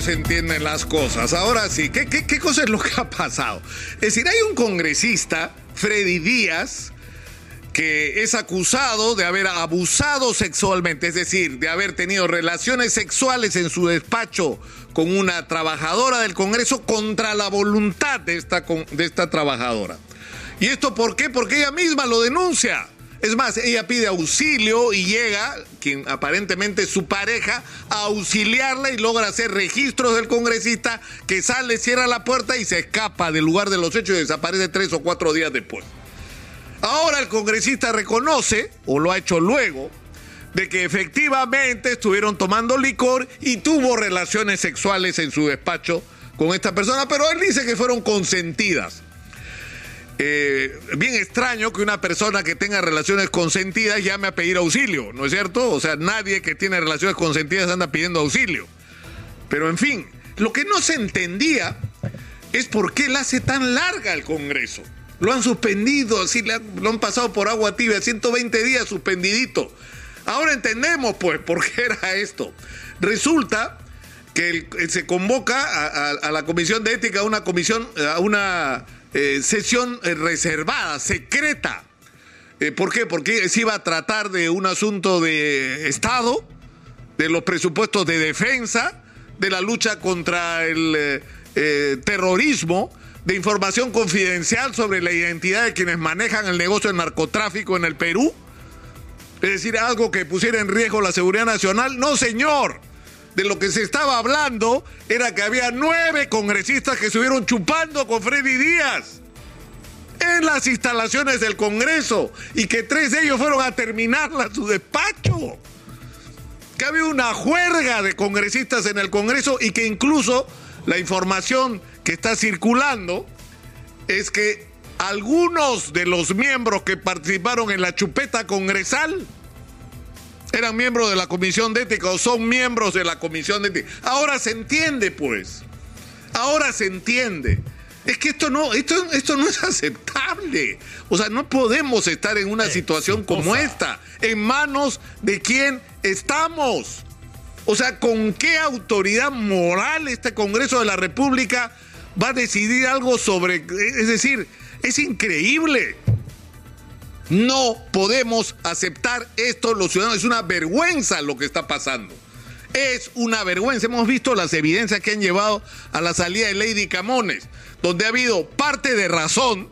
pues se entienden las cosas. Ahora sí, ¿qué, qué, qué cosa es lo que ha pasado? Es decir, hay un congresista, Freddy Díaz, que es acusado de haber abusado sexualmente, es decir, de haber tenido relaciones sexuales en su despacho con una trabajadora del Congreso contra la voluntad de esta, de esta trabajadora. ¿Y esto por qué? Porque ella misma lo denuncia. Es más, ella pide auxilio y llega, quien aparentemente es su pareja, a auxiliarla y logra hacer registros del congresista que sale, cierra la puerta y se escapa del lugar de los hechos y desaparece tres o cuatro días después. Ahora el congresista reconoce, o lo ha hecho luego, de que efectivamente estuvieron tomando licor y tuvo relaciones sexuales en su despacho con esta persona, pero él dice que fueron consentidas. Eh, bien extraño que una persona que tenga relaciones consentidas llame a pedir auxilio, ¿no es cierto? O sea, nadie que tiene relaciones consentidas anda pidiendo auxilio. Pero en fin, lo que no se entendía es por qué él hace tan larga el Congreso. Lo han suspendido, así lo han pasado por agua tibia, 120 días suspendidito. Ahora entendemos, pues, por qué era esto. Resulta que se convoca a, la Comisión de Ética, a una comisión, a una eh, sesión eh, reservada, secreta. Eh, ¿Por qué? Porque se iba a tratar de un asunto de Estado, de los presupuestos de defensa, de la lucha contra el terrorismo, de información confidencial sobre la identidad de quienes manejan el negocio del narcotráfico en el Perú. Es decir, algo que pusiera en riesgo la seguridad nacional. No, señor de lo que se estaba hablando era que había nueve congresistas que estuvieron chupando con Freddy Díaz en las instalaciones del Congreso y que tres de ellos fueron a terminarla su despacho. Que había una juerga de congresistas en el Congreso y que incluso la información que está circulando es que algunos de los miembros que participaron en la chupeta congresal eran miembros de la comisión de ética o son miembros de la comisión de ética. Ahora se entiende, pues. Ahora se entiende. Es que esto no, esto, esto no es aceptable. O sea, no podemos estar en una situación como esta, en manos de quién estamos. O sea, ¿con qué autoridad moral este Congreso de la República va a decidir algo sobre... Es decir, es increíble. No podemos aceptar esto los ciudadanos. Es una vergüenza lo que está pasando. Es una vergüenza. Hemos visto las evidencias que han llevado a la salida de Lady Camones, donde ha habido parte de razón,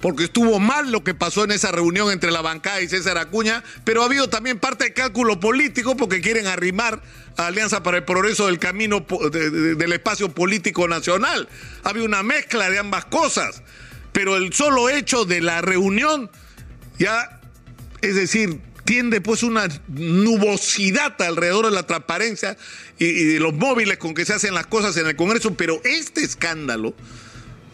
porque estuvo mal lo que pasó en esa reunión entre la bancada y César Acuña, pero ha habido también parte de cálculo político porque quieren arrimar a Alianza para el Progreso del camino del espacio político nacional. Ha habido una mezcla de ambas cosas, pero el solo hecho de la reunión ya, es decir, tiende pues una nubosidad alrededor de la transparencia y, de los móviles con que se hacen las cosas en el Congreso, pero este escándalo,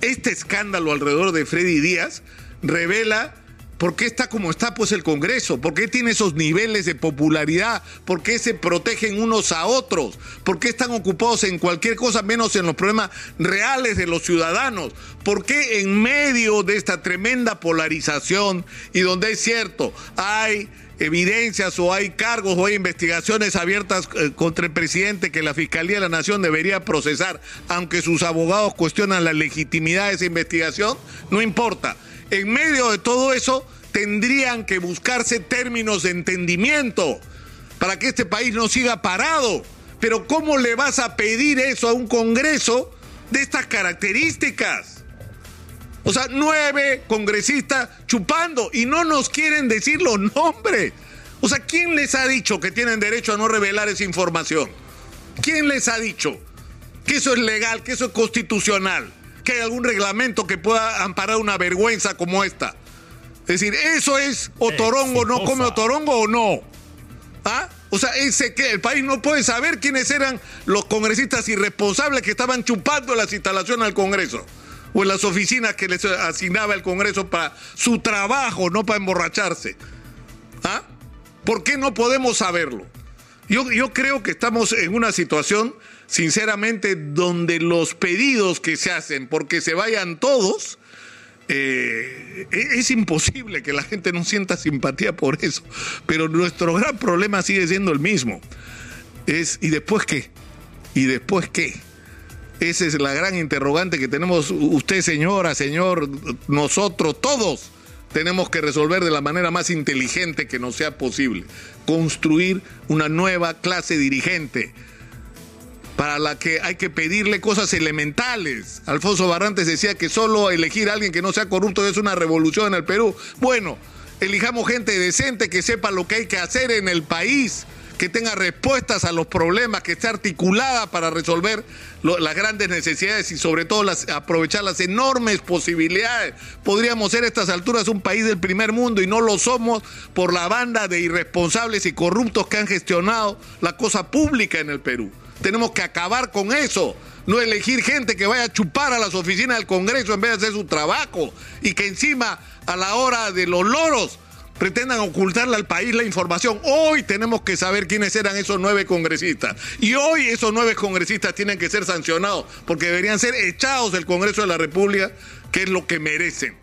este escándalo alrededor de Freddy Díaz revela ¿Por qué está como está pues el Congreso? ¿Por qué tiene esos niveles de popularidad? ¿Por qué se protegen unos a otros? ¿Por qué están ocupados en cualquier cosa menos en los problemas reales de los ciudadanos? ¿Por qué en medio de esta tremenda polarización y donde es cierto, hay evidencias o hay cargos o hay investigaciones abiertas eh, contra el presidente que la Fiscalía de la Nación debería procesar, aunque sus abogados cuestionan la legitimidad de esa investigación, no importa en medio de todo eso tendrían que buscarse términos de entendimiento para que este país no siga parado. Pero ¿cómo le vas a pedir eso a un Congreso de estas características? O sea, nueve congresistas chupando y no nos quieren decir los nombres. O sea, ¿quién les ha dicho que tienen derecho a no revelar esa información? ¿Quién les ha dicho que eso es legal, que eso es constitucional? Que hay algún reglamento que pueda amparar una vergüenza como esta. Es decir, eso es otorongo, no come otorongo o no. ¿Ah? O sea, ese que el país no puede saber quiénes eran los congresistas irresponsables que estaban chupando las instalaciones al Congreso o en las oficinas que les asignaba el Congreso para su trabajo, no para emborracharse. ¿Ah? ¿Por qué no podemos saberlo? Yo, yo creo que estamos en una situación sinceramente, donde los pedidos que se hacen porque se vayan todos, eh, e-, es imposible que la gente no sienta simpatía por eso. Pero nuestro gran problema sigue siendo el mismo. Es, ¿y después qué? ¿Y después qué? Esa es la gran interrogante que tenemos usted, señora, señor, nosotros, todos tenemos que resolver de la manera más inteligente que nos sea posible. Construir una nueva clase dirigente para la que hay que pedirle cosas elementales. Alfonso Barrantes decía que solo elegir a alguien que no sea corrupto es una revolución en el Perú. Bueno, elijamos gente decente que sepa lo que hay que hacer en el país que tenga respuestas a los problemas, que esté articulada para resolver las grandes necesidades y sobre todo las, aprovechar las enormes posibilidades. Podríamos ser a estas alturas un país del primer mundo y no lo somos por la banda de irresponsables y corruptos que han gestionado la cosa pública en el Perú. Tenemos que acabar con eso no elegir gente que vaya a chupar a las oficinas del Congreso en vez de hacer su trabajo y que encima a la hora de los loros pretendan ocultarle al país la información. Hoy tenemos que saber quiénes eran esos nueve congresistas. Y hoy esos nueve congresistas tienen que ser sancionados porque deberían ser echados del Congreso de la República, que es lo que merecen.